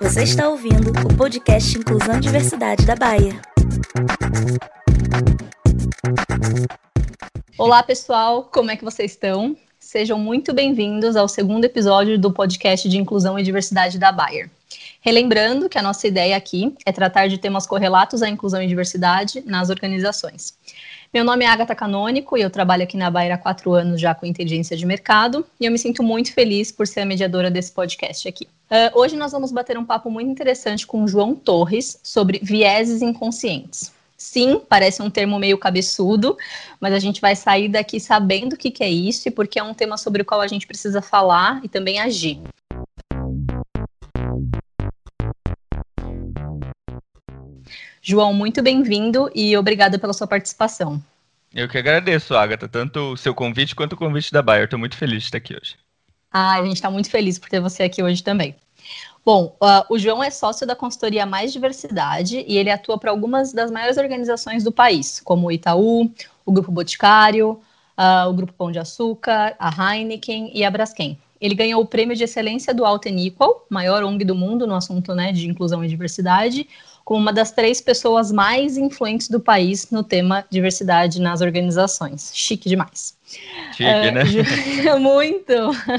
Você está ouvindo o podcast Inclusão e Diversidade da Baia. Olá, pessoal, como é que vocês estão? Sejam muito bem-vindos ao segundo episódio do podcast de Inclusão e Diversidade da Bayer. Relembrando que a nossa ideia aqui é tratar de temas correlatos à inclusão e diversidade nas organizações. Meu nome é Agatha Canônico e eu trabalho aqui na Bayer há quatro anos já com inteligência de mercado e eu me sinto muito feliz por ser a mediadora desse podcast aqui. Uh, hoje nós vamos bater um papo muito interessante com o João Torres sobre vieses inconscientes. Sim, parece um termo meio cabeçudo, mas a gente vai sair daqui sabendo o que, que é isso e porque é um tema sobre o qual a gente precisa falar e também agir. João, muito bem-vindo e obrigada pela sua participação. Eu que agradeço, Agatha, tanto o seu convite quanto o convite da Bayer. Estou muito feliz de estar aqui hoje. Ah, a gente está muito feliz por ter você aqui hoje também. Bom, uh, o João é sócio da consultoria Mais Diversidade e ele atua para algumas das maiores organizações do país, como o Itaú, o Grupo Boticário, uh, o Grupo Pão de Açúcar, a Heineken e a Braskem. Ele ganhou o prêmio de excelência do Alt Equal, maior ONG do mundo no assunto né, de inclusão e diversidade, como uma das três pessoas mais influentes do país no tema diversidade nas organizações. Chique demais. Chique, é, né? Muito.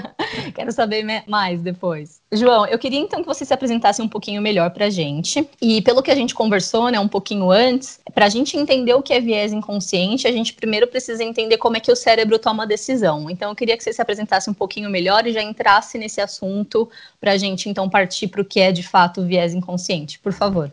Quero saber mais depois. João, eu queria então que você se apresentasse um pouquinho melhor para a gente. E pelo que a gente conversou, né, um pouquinho antes, para a gente entender o que é viés inconsciente, a gente primeiro precisa entender como é que o cérebro toma a decisão. Então, eu queria que você se apresentasse um pouquinho melhor e já entrasse nesse assunto para a gente então partir para o que é de fato o viés inconsciente, por favor.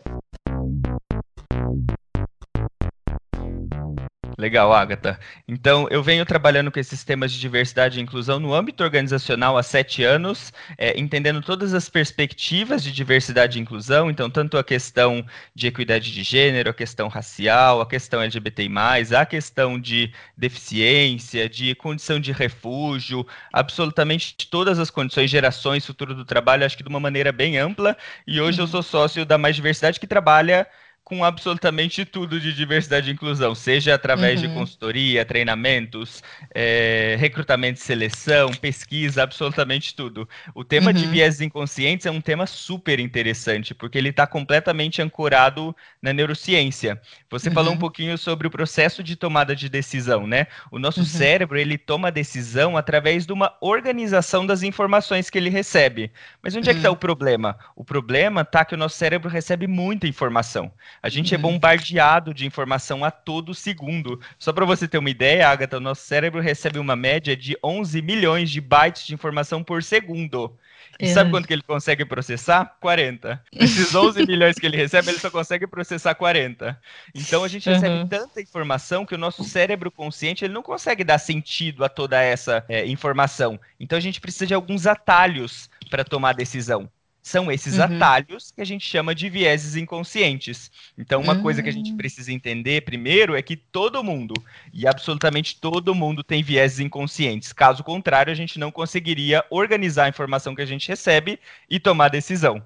Legal, Agatha. Então, eu venho trabalhando com esses temas de diversidade e inclusão no âmbito organizacional há sete anos, é, entendendo todas as perspectivas de diversidade e inclusão, então, tanto a questão de equidade de gênero, a questão racial, a questão LGBTI, a questão de deficiência, de condição de refúgio, absolutamente todas as condições, gerações, futuro do trabalho, acho que de uma maneira bem ampla. E hoje uhum. eu sou sócio da Mais Diversidade, que trabalha com absolutamente tudo de diversidade e inclusão, seja através uhum. de consultoria, treinamentos, é, recrutamento e seleção, pesquisa, absolutamente tudo. O tema uhum. de viés inconscientes é um tema super interessante, porque ele está completamente ancorado na neurociência. Você uhum. falou um pouquinho sobre o processo de tomada de decisão, né? O nosso uhum. cérebro, ele toma decisão através de uma organização das informações que ele recebe. Mas onde é que está uhum. o problema? O problema está que o nosso cérebro recebe muita informação. A gente é uhum. bombardeado de informação a todo segundo. Só para você ter uma ideia, Agatha, o nosso cérebro recebe uma média de 11 milhões de bytes de informação por segundo. E é. sabe quanto que ele consegue processar? 40. Esses 11 milhões que ele recebe, ele só consegue processar 40. Então a gente recebe uhum. tanta informação que o nosso cérebro consciente ele não consegue dar sentido a toda essa é, informação. Então a gente precisa de alguns atalhos para tomar decisão. São esses uhum. atalhos que a gente chama de vieses inconscientes. Então, uma uhum. coisa que a gente hum. precisa entender primeiro é que todo mundo, e absolutamente todo mundo, tem vieses inconscientes. Caso contrário, a gente não conseguiria organizar a informação que a gente recebe e tomar decisão.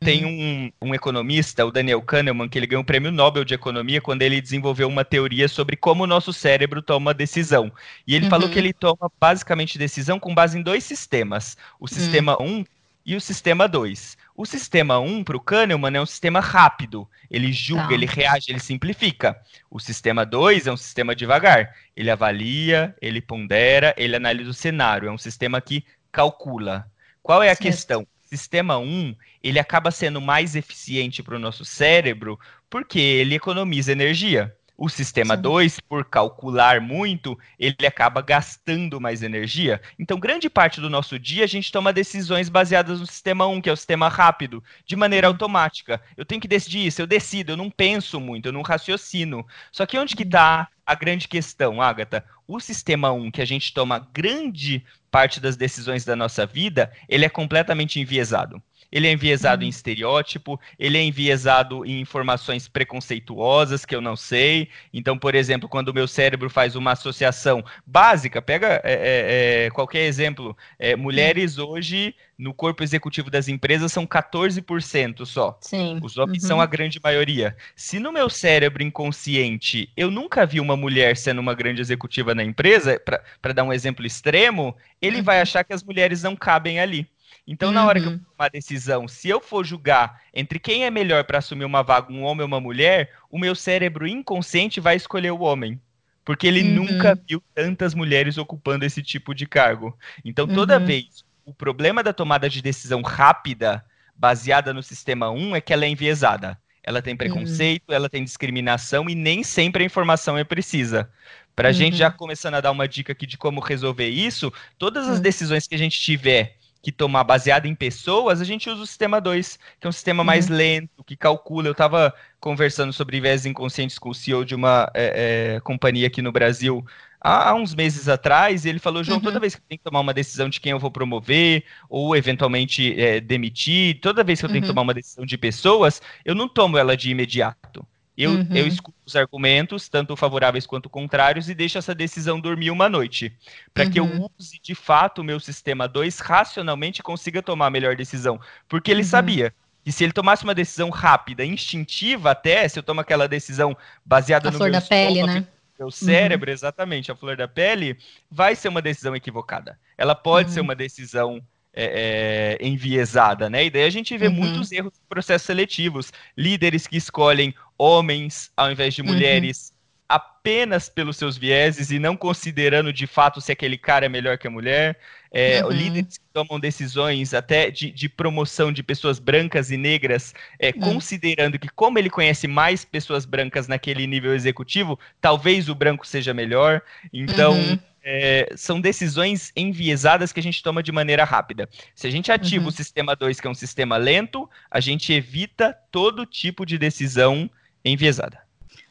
Tem uhum. um, um, economista, o Daniel Kahneman, que ele ganhou o prêmio Nobel de Economia quando ele desenvolveu uma teoria sobre como o nosso cérebro toma decisão. E ele uhum. falou que ele toma basicamente decisão com base em dois sistemas. O sistema 1, uhum. um, e o sistema 2. O sistema 1 para o Kahneman é um sistema rápido. Ele julga, tá. ele reage, ele simplifica. O sistema 2 é um sistema devagar. Ele avalia, ele pondera, ele analisa o cenário. É um sistema que calcula. Qual é a certo. questão? Sistema 1, ele acaba sendo mais eficiente para o nosso cérebro porque ele economiza energia. O sistema 2, por calcular muito, ele acaba gastando mais energia. Então, grande parte do nosso dia a gente toma decisões baseadas no sistema 1, um, que é o sistema rápido, de maneira automática. Eu tenho que decidir isso, eu decido, eu não penso muito, eu não raciocino. Só que onde que está a grande questão, Agatha? O sistema 1, um, que a gente toma grande parte das decisões da nossa vida, ele é completamente enviesado ele é enviesado em estereótipo, ele é enviesado em informações preconceituosas que eu não sei. Então, por exemplo, quando o meu cérebro faz uma associação básica, pega é, é, é qualquer exemplo, é, mulheres hoje no corpo executivo das empresas são 14% só. Sim. Os homens uhum. são a grande maioria. Se no meu cérebro inconsciente eu nunca vi uma mulher sendo uma grande executiva na empresa, para dar um exemplo extremo, ele vai uhum. achar que as mulheres não cabem ali. Então, uhum. na hora que eu uhum. tomo uma decisão, se eu for julgar entre quem é melhor para assumir uma vaga, um homem ou uma mulher, o meu cérebro inconsciente vai escolher o homem. Porque ele uhum. nunca viu tantas mulheres ocupando esse tipo de cargo. Então, toda uhum. vez, o problema da tomada de decisão rápida, baseada no sistema 1, é que ela é enviesada. Ela tem preconceito, ela tem discriminação e nem sempre a informação é precisa. Para a uhum. gente já começando a dar uma dica aqui de como resolver isso, todas as uhum. decisões que a gente tiver que tomar baseado em pessoas, a gente usa o sistema 2, que é um sistema uhum. mais lento, que calcula. Eu estava conversando sobre viés inconscientes com o CEO de uma é, é, companhia aqui no Brasil há, há, uns meses atrás, e ele falou, João, uhum. toda vez que eu tenho que tomar uma decisão de quem eu vou promover, ou eventualmente é, demitir, toda vez que eu tenho que uhum. tomar uma decisão de pessoas, eu não tomo ela de imediato. Eu, uhum. eu escuto os argumentos, tanto favoráveis quanto contrários, e deixo essa decisão dormir uma noite. Para uhum. que eu uhum. use de fato o meu sistema 2 racionalmente consiga tomar a melhor decisão. Porque ele uhum. sabia que se ele tomasse uma decisão rápida, instintiva até, se eu tomo aquela decisão baseada a no flor meu da pele, né? meu cérebro, uhum. exatamente, a flor da pele, vai ser uma decisão equivocada. Ela pode ser uhum. uma decisão é, é, enviesada, né? E daí a gente vê uhum. muitos erros em processos seletivos. Líderes que escolhem homens ao invés de uhum. mulheres uhum. apenas pelos seus vieses e não considerando de fato se aquele cara é melhor que a mulher. É, uhum. Líderes que tomam decisões até de, de promoção de pessoas brancas e negras, é, uhum. considerando que, como ele conhece mais pessoas brancas naquele nível executivo, talvez o branco seja melhor. Então uhum é, são decisões enviesadas que a gente toma de maneira rápida. Se a gente ativa uhum. o sistema 2, que é um sistema lento, a gente evita todo tipo de decisão enviesada.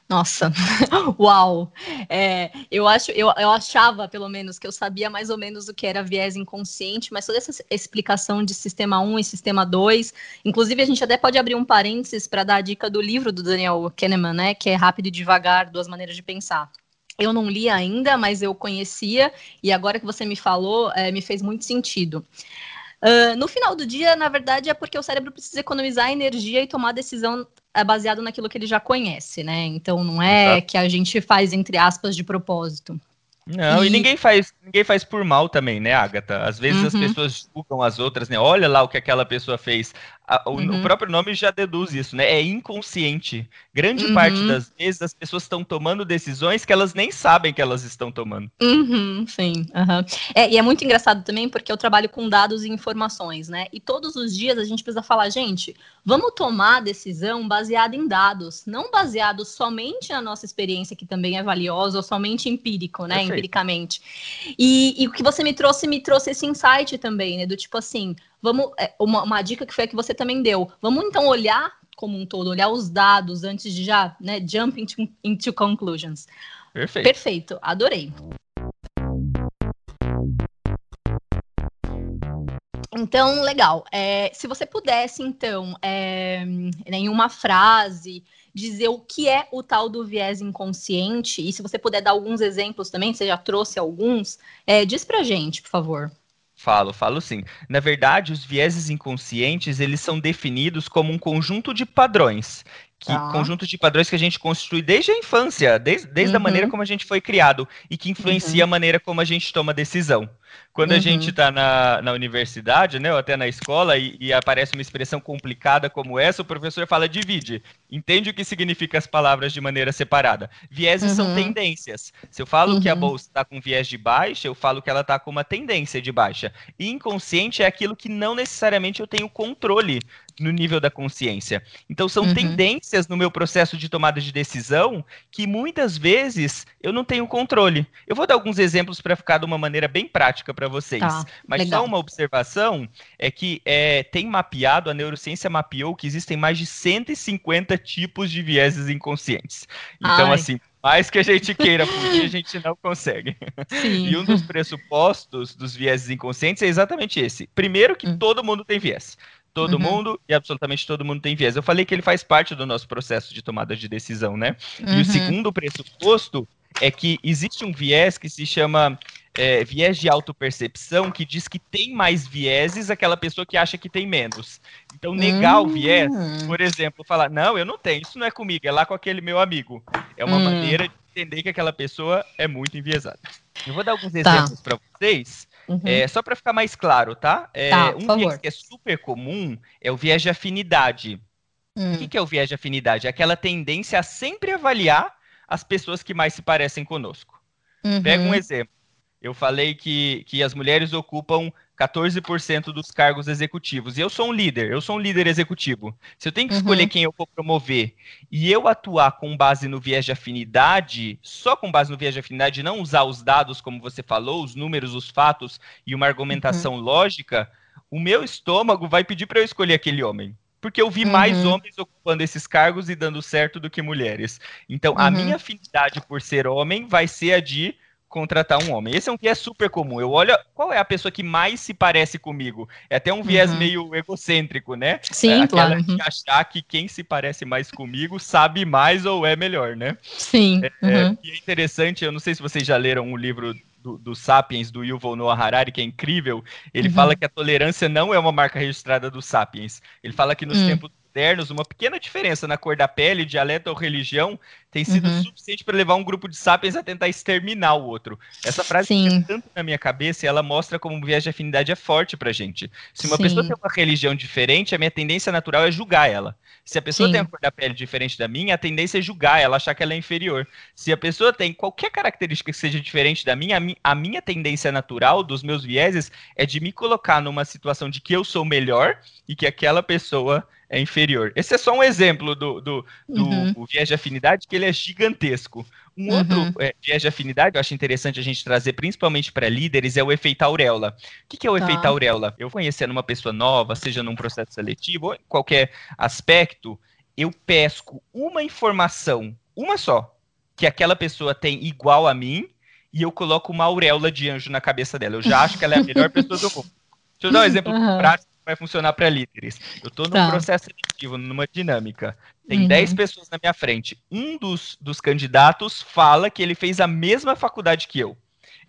Nossa, uau! É, eu acho, eu, eu achava, pelo menos, que eu sabia mais ou menos o que era viés inconsciente, mas toda essa explicação de sistema 1 e sistema 2, inclusive a gente até pode abrir um parênteses para dar a dica do livro do Daniel Kahneman, né? Que é Rápido e Devagar, Duas Maneiras de Pensar. Eu não li ainda, mas eu conhecia, e agora que você me falou, é, me fez muito sentido. Uh, no final do dia, na verdade, é porque o cérebro precisa economizar energia e tomar decisão é, baseado naquilo que ele já conhece, né? Então não é Exato. que a gente faz, entre aspas, de propósito. Não, e... e, ninguém faz, ninguém faz por mal também, né, Agatha? Às vezes uhum. as pessoas julgam as outras, né? Olha lá o que aquela pessoa fez. A, o, uhum. o, próprio nome já deduz isso, né? É inconsciente. Grande uhum. parte das vezes as pessoas estão tomando decisões que elas nem sabem que elas estão tomando. Uhum, sim. É, e é muito engraçado também porque eu trabalho com dados e informações, né? E todos os dias a gente precisa falar, gente, vamos tomar decisão baseada em dados, não baseado somente na nossa experiência, que também é valiosa, ou somente empírico, né? Perfeito. Empiricamente. E, e o que você me trouxe, me trouxe esse insight também, né? Do tipo assim, vamos. É, uma, uma dica que foi a que você também deu. Vamos então olhar como um todo, olhar os dados antes de já, né, jump into, into conclusions. Perfeito. Perfeito, adorei. Então, legal. É, se você pudesse, então, é, em uma frase, dizer o que é o tal do viés inconsciente, e se você puder dar alguns exemplos também, você já trouxe alguns, é, diz pra gente, por favor. Falo, falo sim. Na verdade, os vieses inconscientes, eles são definidos como um conjunto de padrões que ah. conjunto de padrões que a gente construi desde a infância, desde, desde uhum. a maneira como a gente foi criado e que influencia uhum. a maneira como a gente toma decisão. Quando uhum. a gente está na, na universidade, né, ou até na escola, e, e, aparece uma expressão complicada como essa, o professor fala divide. Entende o que significa as palavras de maneira separada. Vieses são uhum. tendências. Se eu falo que a uhum. bolsa está com viés de baixa, eu falo que ela está com uma tendência de baixa. E inconsciente é aquilo que não necessariamente eu tenho controle no nível da consciência. Então, são uhum. tendências no meu processo de tomada de decisão que muitas vezes eu não tenho controle. Eu vou dar alguns exemplos para ficar de uma maneira bem prática para vocês. Tá, Mas legal. só uma observação é que é, tem mapeado, a neurociência mapeou que existem mais de 150 tipos de vieses inconscientes. Então, Ai. assim, mais que a gente queira fugir, a gente não consegue. Sim. E um dos pressupostos dos vieses inconscientes é exatamente esse. Primeiro, que hum. todo mundo tem viés. Todo uhum. mundo e absolutamente todo mundo tem viés. Eu falei que ele faz parte do nosso processo de tomada de decisão, né? Uhum. E o uhum. segundo pressuposto é que existe um viés que se chama é, viés de autopercepção, que diz que tem mais vieses aquela pessoa que acha que tem menos. Então, negar uhum. o viés, hum. por exemplo, falar, não, eu não tenho, isso não é comigo, é lá com aquele meu amigo. É uma hum. maneira de entender que aquela pessoa é muito enviesada. Eu vou dar alguns tá. exemplos para vocês Uhum. É, só para ficar mais claro, tá? É, tá um viés que é super comum é o viés de afinidade. Hum. O que, que é o viés de afinidade? É aquela tendência a sempre avaliar as pessoas que mais se parecem conosco. Uhum. Pega um exemplo. Eu falei que, que as mulheres ocupam 14% dos cargos executivos. E eu sou um líder, eu sou um líder executivo. Se eu tenho que uhum. escolher quem eu vou promover e eu atuar com base no viés de afinidade, só com base no viés de afinidade, não usar os dados, como você falou, os números, os fatos e uma argumentação uhum. lógica, o meu estômago vai pedir para eu escolher aquele homem porque eu vi uhum. mais homens ocupando esses cargos e dando certo do que mulheres. Então, uhum. a minha afinidade por ser homem vai ser a de contratar um homem. Esse é um viés super comum. Eu olho qual é a pessoa que mais se parece comigo. É até um viés uhum. meio egocêntrico, né? Sim, é, claro. De achar que quem se parece mais comigo sabe mais ou é melhor, né? Sim. É, é uhum. é, é interessante, eu não sei se vocês já leram um livro do, do, Sapiens, do Yuval Noah Harari, que é incrível, ele uhum. fala que a tolerância não é uma marca registrada do Sapiens. Ele fala que nos uhum. tempos modernos, uma pequena diferença na cor da pele, dialeto ou religião tem sido uhum. suficiente para levar um grupo de sapiens a tentar exterminar o outro. Essa frase Sim. tanto na minha cabeça e ela mostra como o viés de afinidade é forte pra gente. Se uma Sim. pessoa tem uma religião diferente, a minha tendência natural é julgar ela. Se a pessoa Sim. tem a cor da pele diferente da minha, a tendência é julgar ela, achar que ela é inferior. Se a pessoa tem qualquer característica que seja diferente da minha, a minha tendência natural dos meus vieses é de me colocar numa situação de que eu sou melhor e que aquela pessoa é inferior. Esse é só um exemplo do, do, do uhum. viés de afinidade, que ele é gigantesco. Um uhum. outro é, viés de afinidade, eu acho interessante a gente trazer, principalmente para líderes, é o efeito auréola. O que, que é o tá. efeito auréola? Eu conhecendo uma pessoa nova, seja num processo seletivo ou em qualquer aspecto, eu pesco uma informação, uma só, que aquela pessoa tem igual a mim, e eu coloco uma auréola de anjo na cabeça dela. Eu já acho que ela é a melhor pessoa do mundo. Deixa eu dar um exemplo uhum. prático vai funcionar para líderes. Eu estou num tá. processo seletivo, numa dinâmica. Tem uhum. 10 pessoas na minha frente. Um dos, dos candidatos fala que ele fez a mesma faculdade que eu.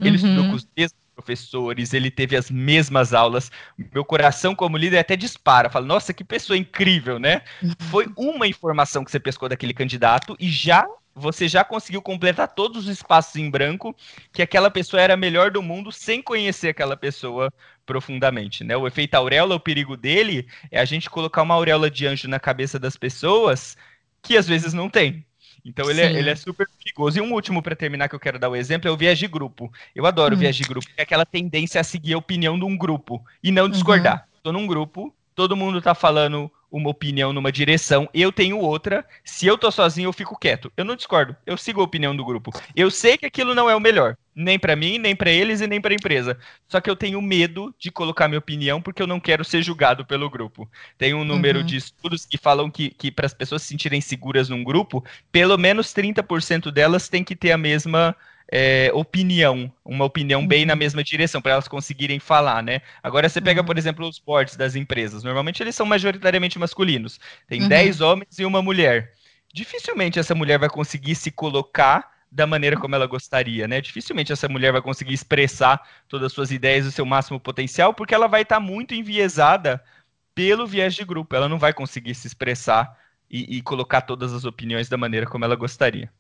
Ele uhum. estudou com os mesmos professores, ele teve as mesmas aulas. Meu coração, como líder, até dispara. Fala, nossa, que pessoa incrível, né? Uhum. Foi uma informação que você pescou daquele candidato e já você já conseguiu completar todos os espaços em branco que aquela pessoa era a melhor do mundo sem conhecer aquela pessoa profundamente, né? O efeito auréola, o perigo dele é a gente colocar uma auréola de anjo na cabeça das pessoas que às vezes não tem. Então ele é, ele é, super perigoso. E um último para terminar que eu quero dar o exemplo é o viés de grupo. Eu adoro o hum. viés de grupo, é aquela tendência a seguir a opinião de um grupo e não discordar. Uhum. Tô num grupo, todo mundo tá falando uma opinião numa direção, eu tenho outra. Se eu tô sozinho, eu fico quieto. Eu não discordo, eu sigo a opinião do grupo. Eu sei que aquilo não é o melhor, nem para mim, nem para eles e nem para a empresa. Só que eu tenho medo de colocar minha opinião porque eu não quero ser julgado pelo grupo. Tem um número uhum. de estudos que falam que, que para as pessoas se sentirem seguras num grupo, pelo menos 30% delas têm que ter a mesma é, opinião, uma opinião uhum. bem na uhum. mesma direção, para elas conseguirem falar, né? Agora você pega, uhum. por exemplo, os boards das empresas. Normalmente eles são majoritariamente masculinos. Tem uhum. 10 homens e uma mulher. Dificilmente essa mulher vai conseguir se colocar da maneira como ela gostaria, né? Dificilmente essa mulher vai conseguir expressar todas as suas ideias e o seu máximo potencial, porque ela vai estar tá muito enviesada pelo viés de grupo. Ela não vai conseguir se expressar e, e colocar todas as opiniões da maneira como ela gostaria.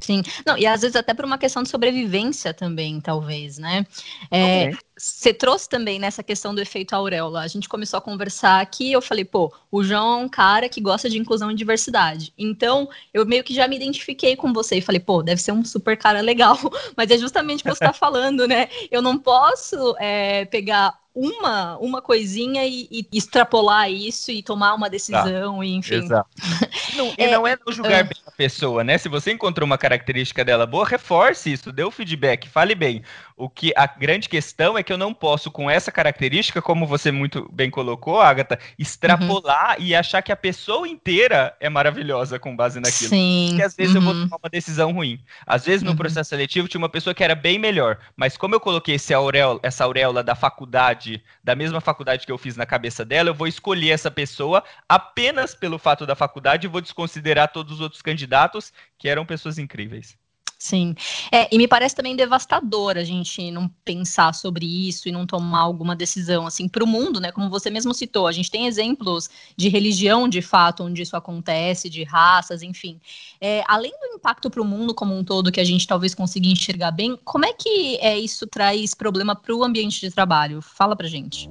Sim, não, e às vezes até por uma questão de sobrevivência também, talvez, né? É, Você trouxe também nessa questão do efeito auréola. A gente começou a conversar aqui, eu falei, pô, o João é um cara que gosta de inclusão e diversidade. Então, eu meio que já me identifiquei com você e falei, pô, deve ser um super cara legal. Mas é justamente o que você está falando, né? Eu não posso é, pegar uma, uma coisinha e, e, extrapolar isso e tomar uma decisão, tá. e, enfim. Exato. Não, é, e não é não julgar uh, bem a pessoa, né? Se você encontrou uma característica dela boa, reforce isso, dê o feedback, fale bem. O que a grande questão é que eu não posso, com essa característica, como você muito bem colocou, Agatha, extrapolar uhum. e achar que a pessoa inteira é maravilhosa com base naquilo. Sim. Porque às vezes uhum. eu vou uhum. tomar uma decisão ruim. Às vezes, no uhum. processo seletivo, tinha uma pessoa que era bem melhor, mas como eu coloquei essa auréola da faculdade, da mesma faculdade que eu fiz na cabeça dela, eu vou escolher essa pessoa apenas pelo fato da faculdade e vou desconsiderar todos os outros candidatos que eram pessoas incríveis. Sim. É, e me parece também devastador a gente não pensar sobre isso e não tomar alguma decisão assim para o mundo, né? Como você mesmo citou, a gente tem exemplos de religião de fato onde isso acontece, de raças, enfim. É, além do impacto para o mundo como um todo que a gente talvez consiga enxergar bem, como é que é, isso traz problema para o ambiente de trabalho? Fala pra gente.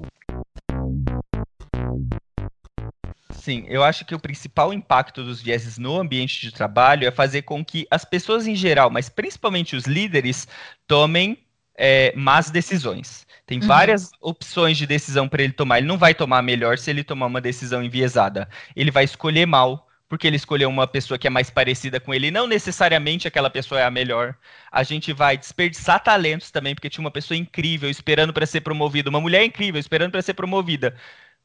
Sim, eu acho que o principal impacto dos vieses no ambiente de trabalho é fazer com que as pessoas em geral, mas principalmente os líderes, tomem é, más decisões. Tem uhum. várias opções de decisão para ele tomar. Ele não vai tomar melhor se ele tomar uma decisão enviesada. Ele vai escolher mal, porque ele escolheu uma pessoa que é mais parecida com ele, não necessariamente aquela pessoa é a melhor. A gente vai desperdiçar talentos também, porque tinha uma pessoa incrível esperando para ser promovida, uma mulher incrível esperando para ser promovida.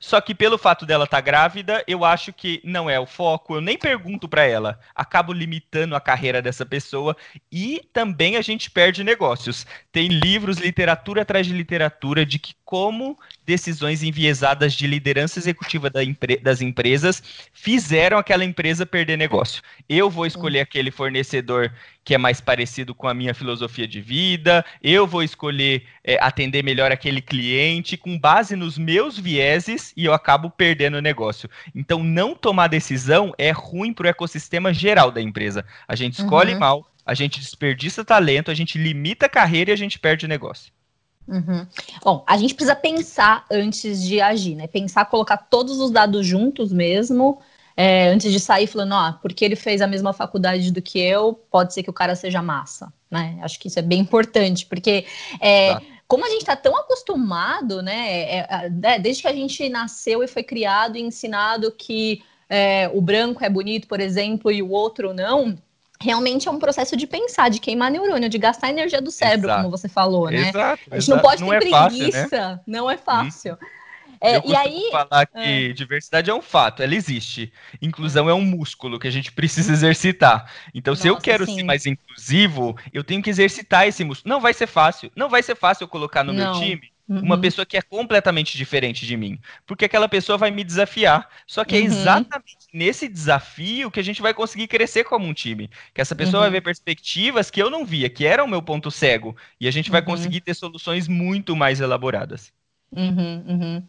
Só que pelo fato dela estar tá grávida, eu acho que não é o foco. Eu nem pergunto para ela. Acabo limitando a carreira dessa pessoa e também a gente perde negócios. Tem livros, literatura atrás de literatura de que como decisões enviesadas de liderança executiva da empre das empresas fizeram aquela empresa perder negócio. Eu vou escolher aquele fornecedor que é mais parecido com a minha filosofia de vida, eu vou escolher é, atender melhor aquele cliente com base nos meus vieses e eu acabo perdendo o negócio. Então, não tomar decisão é ruim para o ecossistema geral da empresa. A gente escolhe uhum. mal, a gente desperdiça talento, a gente limita a carreira e a gente perde negócio. Uhum. Bom, a gente precisa pensar antes de agir, né? Pensar, colocar todos os dados juntos mesmo, é, antes de sair falando, ó, porque ele fez a mesma faculdade do que eu, pode ser que o cara seja massa, né? Acho que isso é bem importante, porque é, tá. como a gente está tão acostumado, né? É, é, é, desde que a gente nasceu e foi criado e ensinado que é, o branco é bonito, por exemplo, e o outro não, realmente é um processo de pensar, de queimar neurônio, de gastar energia do cérebro, exato. como você falou, né? Exato, a gente exato. não pode não ter é preguiça, fácil, né? não é fácil. Hum. É, eu e aí falar que é. diversidade é um fato, ela existe. Inclusão é um músculo que a gente precisa exercitar. Então, Nossa, se eu quero sim. ser mais inclusivo, eu tenho que exercitar esse músculo. Não vai ser fácil. Não vai ser fácil eu colocar no não. meu time Uhum. Uma pessoa que é completamente diferente de mim. Porque aquela pessoa vai me desafiar. Só que é uhum. é exatamente nesse desafio que a gente vai conseguir crescer como um time. Que essa pessoa uhum. vai ver perspectivas que eu não via, que eram o meu ponto cego. E a gente vai uhum. conseguir ter soluções muito mais elaboradas. Uhum, uhum.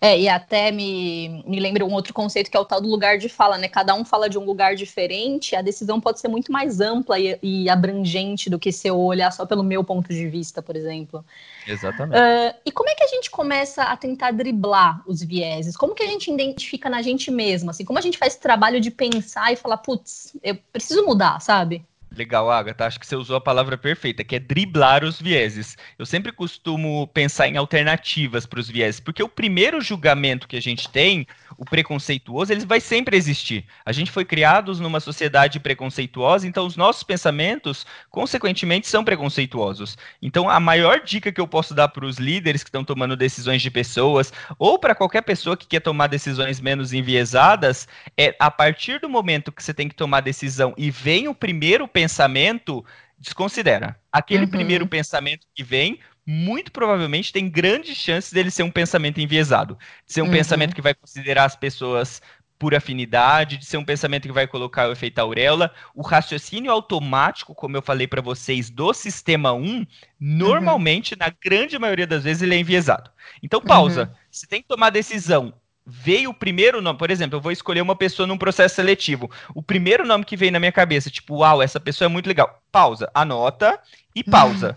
É, e até me, me lembra um outro conceito que é o tal do lugar de fala, né? Cada um fala de um lugar diferente, a decisão pode ser muito mais ampla e, e abrangente do que se eu olhar só pelo meu ponto de vista, por exemplo. Exatamente. Uh, e como é que a gente começa a tentar driblar os vieses? Como que a gente identifica na gente mesmo? Assim, como a gente faz esse trabalho de pensar e falar, putz, eu preciso mudar, sabe? Legal, Agatha. Acho que você usou a palavra perfeita, que é driblar os vieses. Eu sempre costumo pensar em alternativas para os vieses, porque o primeiro julgamento que a gente tem, o preconceituoso, ele vai sempre existir. A gente foi criados numa sociedade preconceituosa, então os nossos pensamentos, consequentemente, são preconceituosos. Então, a maior dica que eu posso dar para os líderes que estão tomando decisões de pessoas, ou para qualquer pessoa que quer tomar decisões menos enviesadas, é a partir do momento que você tem que tomar decisão e vem o primeiro pensamento, desconsidera. Aquele uhum. primeiro pensamento que vem, muito provavelmente tem grandes chances dele ser um pensamento enviesado. De ser um uhum. pensamento que vai considerar as pessoas por afinidade, de ser um pensamento que vai colocar o efeito auréola. O raciocínio automático, como eu falei para vocês, do sistema 1, normalmente, uhum. na grande maioria das vezes, ele é enviesado. Então, pausa. Uhum. Você tem que tomar decisão veio o primeiro nome, por exemplo, eu vou escolher uma pessoa num processo seletivo. O primeiro nome que veio na minha cabeça, tipo, uau, essa pessoa é muito legal. Pausa, anota e pausa.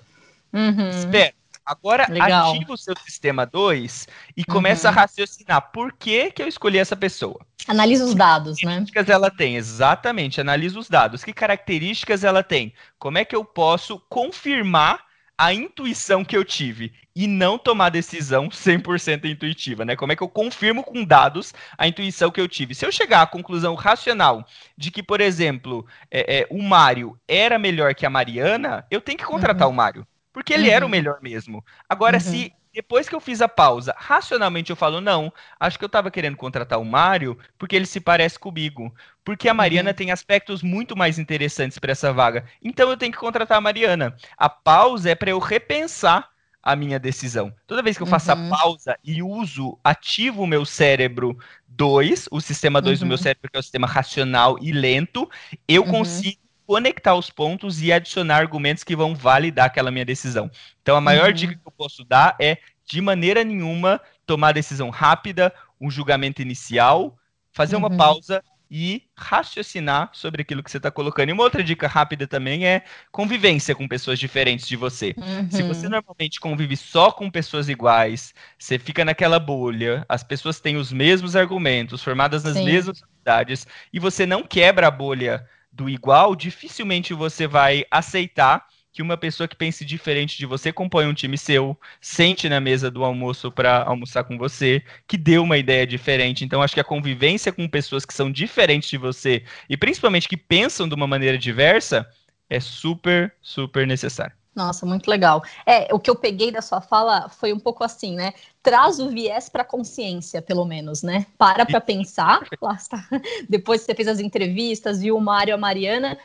Uhum. Espera. Agora legal. ativa o seu sistema 2 e começa uhum. a raciocinar por que, que eu escolhi essa pessoa. Analisa os dados, né? Que características ela tem? Exatamente, analisa os dados. Que características ela tem? Como é que eu posso confirmar a intuição que eu tive e não tomar decisão 100% intuitiva, né? Como é que eu confirmo com dados a intuição que eu tive? Se eu chegar à conclusão racional de que, por exemplo, é, é, o Mário era melhor que a Mariana, eu tenho que contratar uhum. o Mário, porque ele uhum. era o melhor mesmo. Agora, uhum. se depois que eu fiz a pausa, racionalmente eu falo, não, acho que eu estava querendo contratar o Mário porque ele se parece comigo. Porque a Mariana uhum. tem aspectos muito mais interessantes para essa vaga. Então eu tenho que contratar a Mariana. A pausa é para eu repensar a minha decisão. Toda vez que eu faço uhum. a pausa e uso, ativo o meu cérebro 2, o sistema 2 uhum. do meu uhum. cérebro, que é o sistema racional e lento, eu uhum. consigo conectar os pontos e adicionar argumentos que vão validar aquela minha decisão. Então, a maior uhum. dica que eu posso dar é, de maneira nenhuma, tomar decisão rápida, um julgamento inicial, fazer uhum. uma pausa e raciocinar sobre aquilo que você está colocando. E uma outra dica rápida também é convivência com pessoas diferentes de você. Uhum. Se você normalmente convive só com pessoas iguais, você fica naquela bolha, as pessoas têm os mesmos argumentos, formadas nas Sim. mesmas unidades, e você não quebra a bolha do igual, dificilmente você vai aceitar que uma pessoa que pense diferente de você compõe um time seu, sente na mesa do almoço para almoçar com você, que deu uma ideia diferente. Então, acho que a convivência com pessoas que são diferentes de você e principalmente que pensam de uma maneira diversa é super, super necessário. Nossa, muito legal. É, o que eu peguei da sua fala foi um pouco assim, né? Traz o viés para a consciência, pelo menos, né? Para para pensar. Lá está. Depois que você fez as entrevistas, viu o Mário e a Mariana,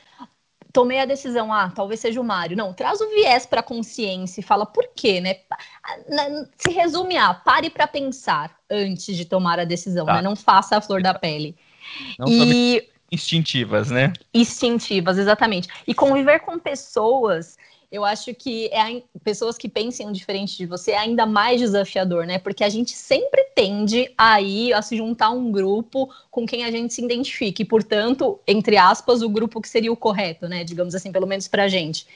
tomei a decisão, ah, talvez seja o Mário. Não, traz o viés para a consciência e fala por quê, né? Se resume a pare para pensar antes de tomar a decisão, tá. né? Não faça a flor da pele. Não e instintivas, né? Instintivas, exatamente. E conviver com pessoas eu acho que é pessoas que pensem diferente de você é ainda mais desafiador, né? Porque a gente sempre tende a ir a se juntar a um grupo com quem a gente se identifique, portanto, entre aspas, o grupo que seria o correto, né? Digamos assim, pelo menos pra gente.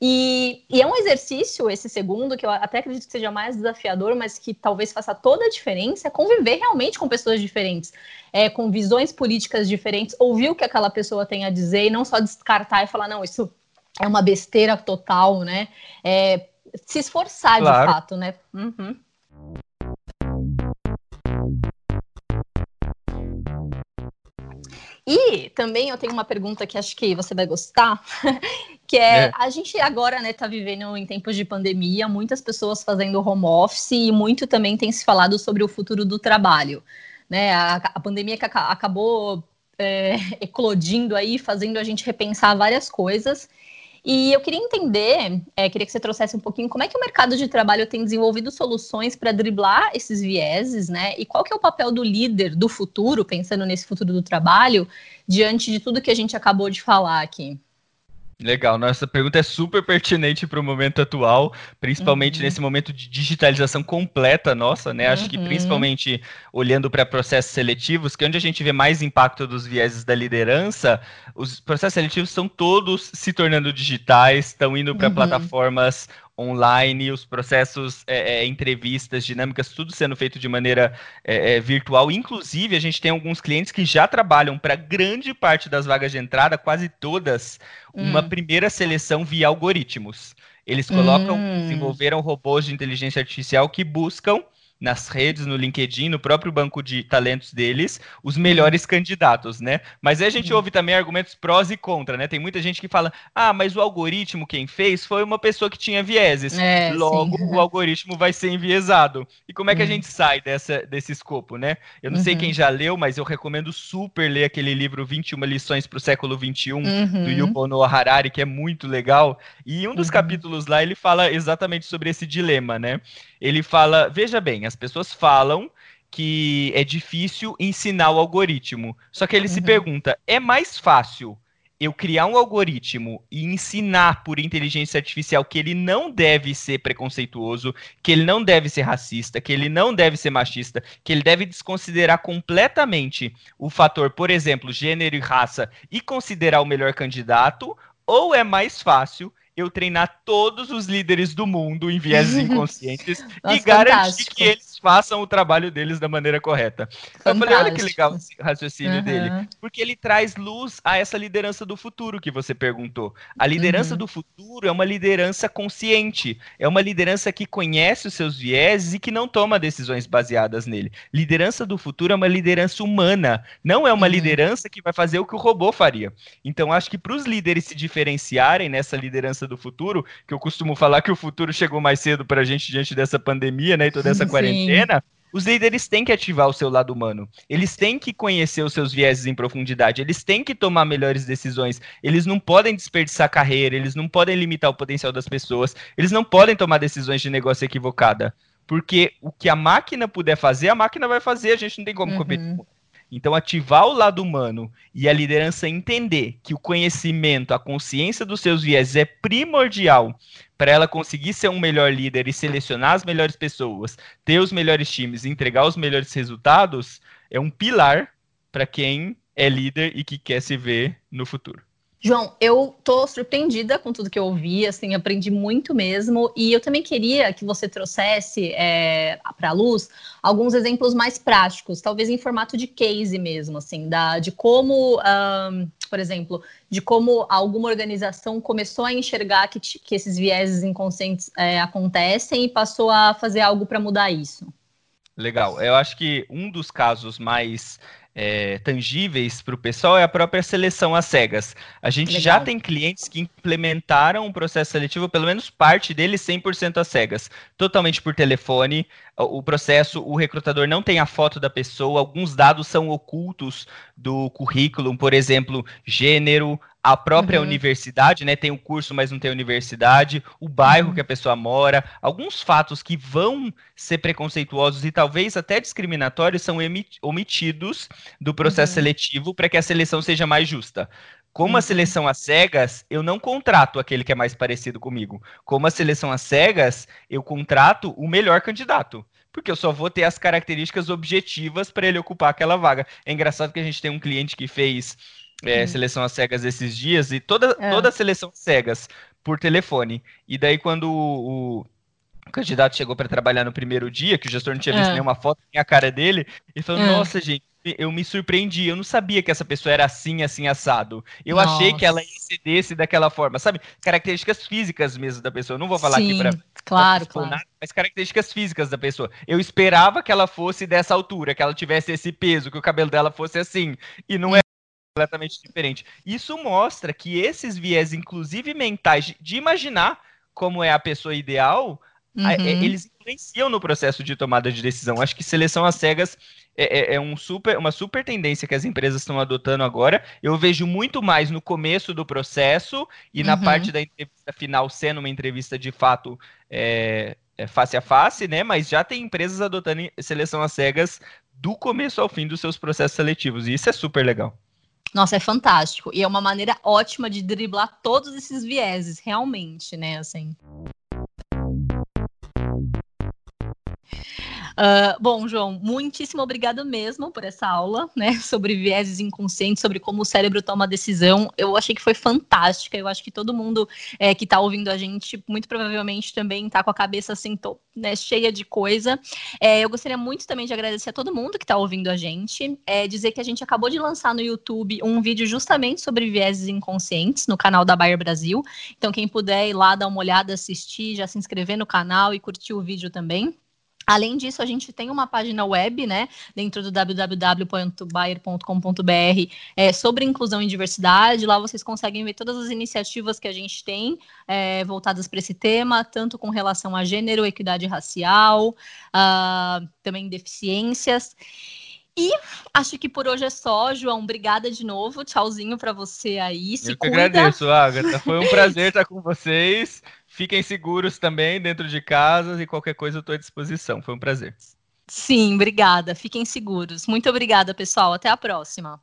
E, e, é um exercício, esse segundo, que eu até acredito que seja mais desafiador, mas que talvez faça toda a diferença, é conviver realmente com pessoas diferentes, é, com visões políticas diferentes, ouvir o que aquela pessoa tem a dizer e não só descartar e falar, não, isso é uma besteira total, né? É, se esforçar claro. de fato, né? Uhum. E também eu tenho uma pergunta que acho que você vai gostar, que é, é, a gente agora, né, tá vivendo em tempos de pandemia, muitas pessoas fazendo home office e muito também tem se falado sobre o futuro do trabalho, né? A, a pandemia que acabou é, eclodindo aí, fazendo a gente repensar várias coisas. E eu queria entender, é, queria que você trouxesse um pouquinho como é que o mercado de trabalho tem desenvolvido soluções para driblar esses vieses, né? E qual que é o papel do líder do futuro, pensando nesse futuro do trabalho, diante de tudo que a gente acabou de falar aqui? Legal, nossa pergunta é super pertinente para o momento atual, principalmente uhum. nesse momento de digitalização completa nossa, né? Acho que uhum. principalmente olhando para processos seletivos, que é onde a gente vê mais impacto dos vieses da liderança, os processos seletivos estão todos se tornando digitais, estão indo para uhum. plataformas online, os processos, é, é, entrevistas, dinâmicas, tudo sendo feito de maneira é, é virtual. Inclusive, a gente tem alguns clientes que já trabalham para grande parte das vagas de entrada, quase todas, hum. uma primeira seleção via algoritmos. Eles colocam, hum. desenvolveram robôs de inteligência artificial que buscam nas redes, no LinkedIn, no próprio banco de talentos deles, os melhores candidatos, né? Mas aí a gente ouve também argumentos prós e contra, né? Tem muita gente que fala: ah, mas o algoritmo quem fez foi uma pessoa que tinha vieses. É, Logo, sim. o algoritmo vai ser enviesado. E como é que a uhum. gente sai dessa, desse escopo, né? Eu não uhum. sei quem já leu, mas eu recomendo super ler aquele livro 21 lições para o século 21 uhum. do Yuval Noah Harari, que é muito legal. E um dos uhum. capítulos lá ele fala exatamente sobre esse dilema, né? Ele fala, veja bem, as pessoas falam que é difícil ensinar o algoritmo. Só que ele uhum. se pergunta: é mais fácil eu criar um algoritmo e ensinar por inteligência artificial que ele não deve ser preconceituoso, que ele não deve ser racista, que ele não deve ser machista, que ele deve desconsiderar completamente o fator, por exemplo, gênero e raça e considerar o melhor candidato? Ou é mais fácil eu treinar todos os líderes do mundo em vieses inconscientes Nossa, e garantir fantástico. que eles façam o trabalho deles da maneira correta. Fantástico. Eu falei, olha que legal esse raciocínio uhum. dele, porque ele traz luz a essa liderança do futuro que você perguntou. A liderança uhum. do futuro é uma liderança consciente, é uma liderança que conhece os seus vieses e que não toma decisões baseadas nele. Liderança do futuro é uma liderança humana, não é uma uhum. liderança que vai fazer o que o robô faria. Então, acho que para os líderes se diferenciarem nessa liderança do futuro, que eu costumo falar que o futuro chegou mais cedo para a gente diante dessa pandemia, né, e toda essa Sim. quarentena. Os líderes têm que ativar o seu lado humano. Eles têm que conhecer os seus vieses em profundidade. Eles têm que tomar melhores decisões. Eles não podem desperdiçar carreira. Eles não podem limitar o potencial das pessoas. Eles não podem tomar decisões de negócio equivocada. Porque o que a máquina puder fazer, a máquina vai fazer. A gente não tem como uhum. competir Então, ativar o lado humano e a liderança entender que o conhecimento, a consciência dos seus viés é primordial para ela conseguir ser um melhor líder e selecionar as melhores pessoas, ter os melhores times e entregar os melhores resultados, é um pilar para quem é líder e que quer se ver no futuro. João, eu tô surpreendida com tudo que eu ouvi, assim, aprendi muito mesmo, e eu também queria que você trouxesse é, para a luz alguns exemplos mais práticos, talvez em formato de case mesmo, assim, da, de como, um, por exemplo, de como alguma organização começou a enxergar que, que esses vieses inconscientes é, acontecem e passou a fazer algo para mudar isso. Legal. Eu acho que um dos casos mais é, tangíveis para o pessoal é a própria seleção às cegas. A gente Legal. já tem clientes que implementaram um processo seletivo, pelo menos parte dele 100% às cegas, totalmente por telefone. O processo, o recrutador não tem a foto da pessoa, alguns dados são ocultos do currículo, por exemplo, gênero, a própria uhum. universidade, né? Tem o curso, mas não tem universidade, o bairro uhum. que a pessoa mora, alguns fatos que vão ser preconceituosos e talvez até discriminatórios são omitidos do processo uhum. seletivo para que a seleção seja mais justa. Como a uhum. seleção às cegas, eu não contrato aquele que é mais parecido comigo. Como a seleção às cegas, eu contrato o melhor candidato porque eu só vou ter as características objetivas para ele ocupar aquela vaga. É engraçado que a gente tem um cliente que fez é, hum. seleção às cegas esses dias e toda, é. toda a seleção cegas por telefone. E daí, quando o, o candidato chegou para trabalhar no primeiro dia, que o gestor não tinha visto é. nenhuma foto, nem a cara dele, e falou: é. Nossa, gente, eu me surpreendi, eu não sabia que essa pessoa era assim, assim, assado. Eu Nossa. achei que ela ia ser desse daquela forma, sabe? Características físicas mesmo da pessoa. Eu não vou falar Sim, aqui para claro, pra claro. mas características físicas da pessoa. Eu esperava que ela fosse dessa altura, que ela tivesse esse peso, que o cabelo dela fosse assim. E não é completamente diferente. Isso mostra que esses viés, inclusive mentais, de imaginar como é a pessoa ideal, uhum. eles influenciam no processo de tomada de decisão. Acho que seleção às cegas é, é, é, um super, uma super tendência que as empresas estão adotando agora. Eu vejo muito mais no começo do processo e uhum. na parte da entrevista final sendo uma entrevista de fato é, é, face a face, né? Mas já tem empresas adotando seleção às cegas do começo ao fim dos seus processos seletivos. E isso é super legal. Nossa, é fantástico. E é uma maneira ótima de driblar todos esses vieses, realmente, né? Assim. Uh, bom, João, muitíssimo obrigada mesmo por essa aula, né, sobre vieses inconscientes, sobre como o cérebro toma decisão. Eu achei que foi fantástica. Eu acho que todo mundo é, que está ouvindo a gente, muito provavelmente também está com a cabeça assim, tô, né, cheia de coisa. É, eu gostaria muito também de agradecer a todo mundo que está ouvindo a gente, é, dizer que a gente acabou de lançar no YouTube um vídeo justamente sobre vieses inconscientes no canal da Bayer Brasil. Então, quem puder ir lá dar uma olhada, assistir, já se inscrever no canal e curtir o vídeo também. Além disso, a gente tem uma página web, né, dentro do www.bayer.com.br é, sobre inclusão e diversidade. Lá vocês conseguem ver todas as iniciativas que a gente tem é, voltadas para esse tema, tanto com relação a gênero, equidade racial, também deficiências. E acho que por hoje é só, João. Obrigada de novo. Tchauzinho para você aí. Se Eu que agradeço, Agatha. Foi um prazer estar com vocês. Fiquem seguros também dentro de casa e qualquer coisa eu estou à disposição. Foi um prazer. Sim, obrigada. Fiquem seguros. Muito obrigada, pessoal. Até a próxima.